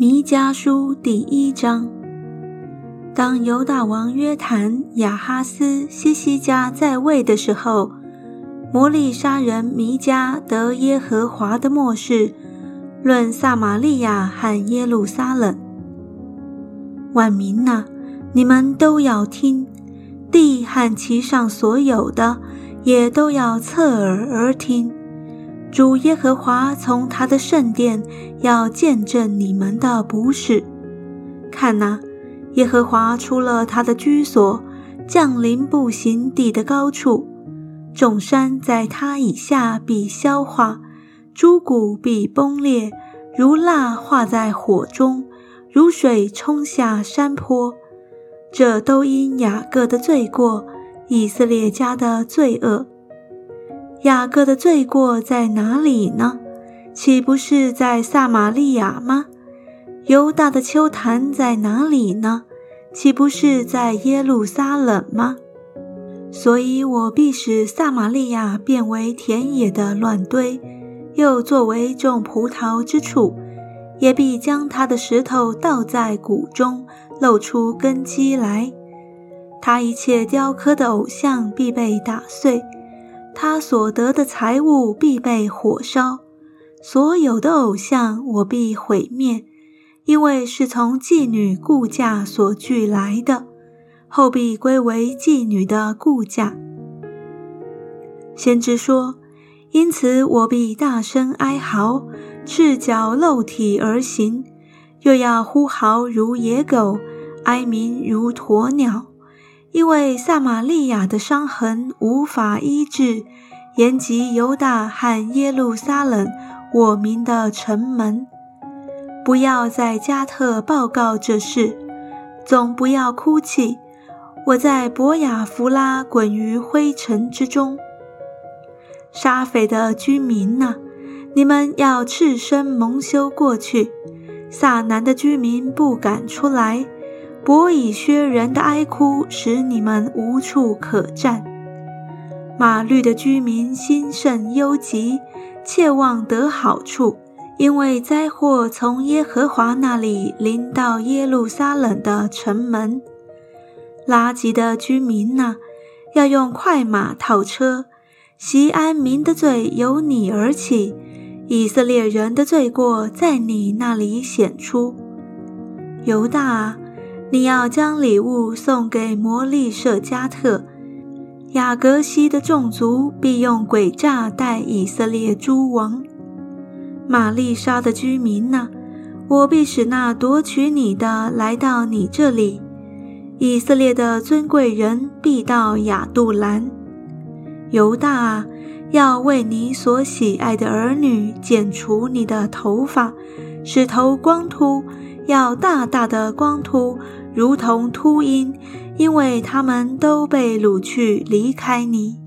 弥迦书第一章。当犹大王约坦、亚哈斯、西西家在位的时候，摩利沙人弥迦得耶和华的末世，论撒玛利亚和耶路撒冷。万民呐，你们都要听；地和其上所有的，也都要侧耳而听。主耶和华从他的圣殿要见证你们的不是。看哪，耶和华出了他的居所，降临步行地的高处。众山在他以下必消化，诸谷必崩裂，如蜡化在火中，如水冲下山坡。这都因雅各的罪过，以色列家的罪恶。雅各的罪过在哪里呢？岂不是在撒玛利亚吗？犹大的秋坛在哪里呢？岂不是在耶路撒冷吗？所以我必使撒玛利亚变为田野的乱堆，又作为种葡萄之处，也必将他的石头倒在谷中，露出根基来。他一切雕刻的偶像必被打碎。他所得的财物必被火烧，所有的偶像我必毁灭，因为是从妓女顾价所聚来的，后必归为妓女的顾价。先知说：“因此我必大声哀嚎，赤脚露体而行，又要呼嚎如野狗，哀鸣如鸵鸟。”因为撒玛利亚的伤痕无法医治，延及犹大和耶路撒冷，我民的城门，不要在加特报告这事，总不要哭泣。我在博雅弗拉滚于灰尘之中。沙斐的居民呐，你们要赤身蒙羞过去；萨南的居民不敢出来。伯以薛人的哀哭使你们无处可站，马律的居民心甚忧急，切望得好处，因为灾祸从耶和华那里临到耶路撒冷的城门。拉吉的居民呐，要用快马套车。西安民的罪由你而起，以色列人的罪过在你那里显出。犹大啊。你要将礼物送给摩利舍加特，雅各西的众族必用诡诈待以色列诸王。玛丽莎的居民呐，我必使那夺取你的来到你这里。以色列的尊贵人必到雅杜兰。犹大啊，要为你所喜爱的儿女剪除你的头发，使头光秃，要大大的光秃。如同秃鹰，因为他们都被掳去离开你。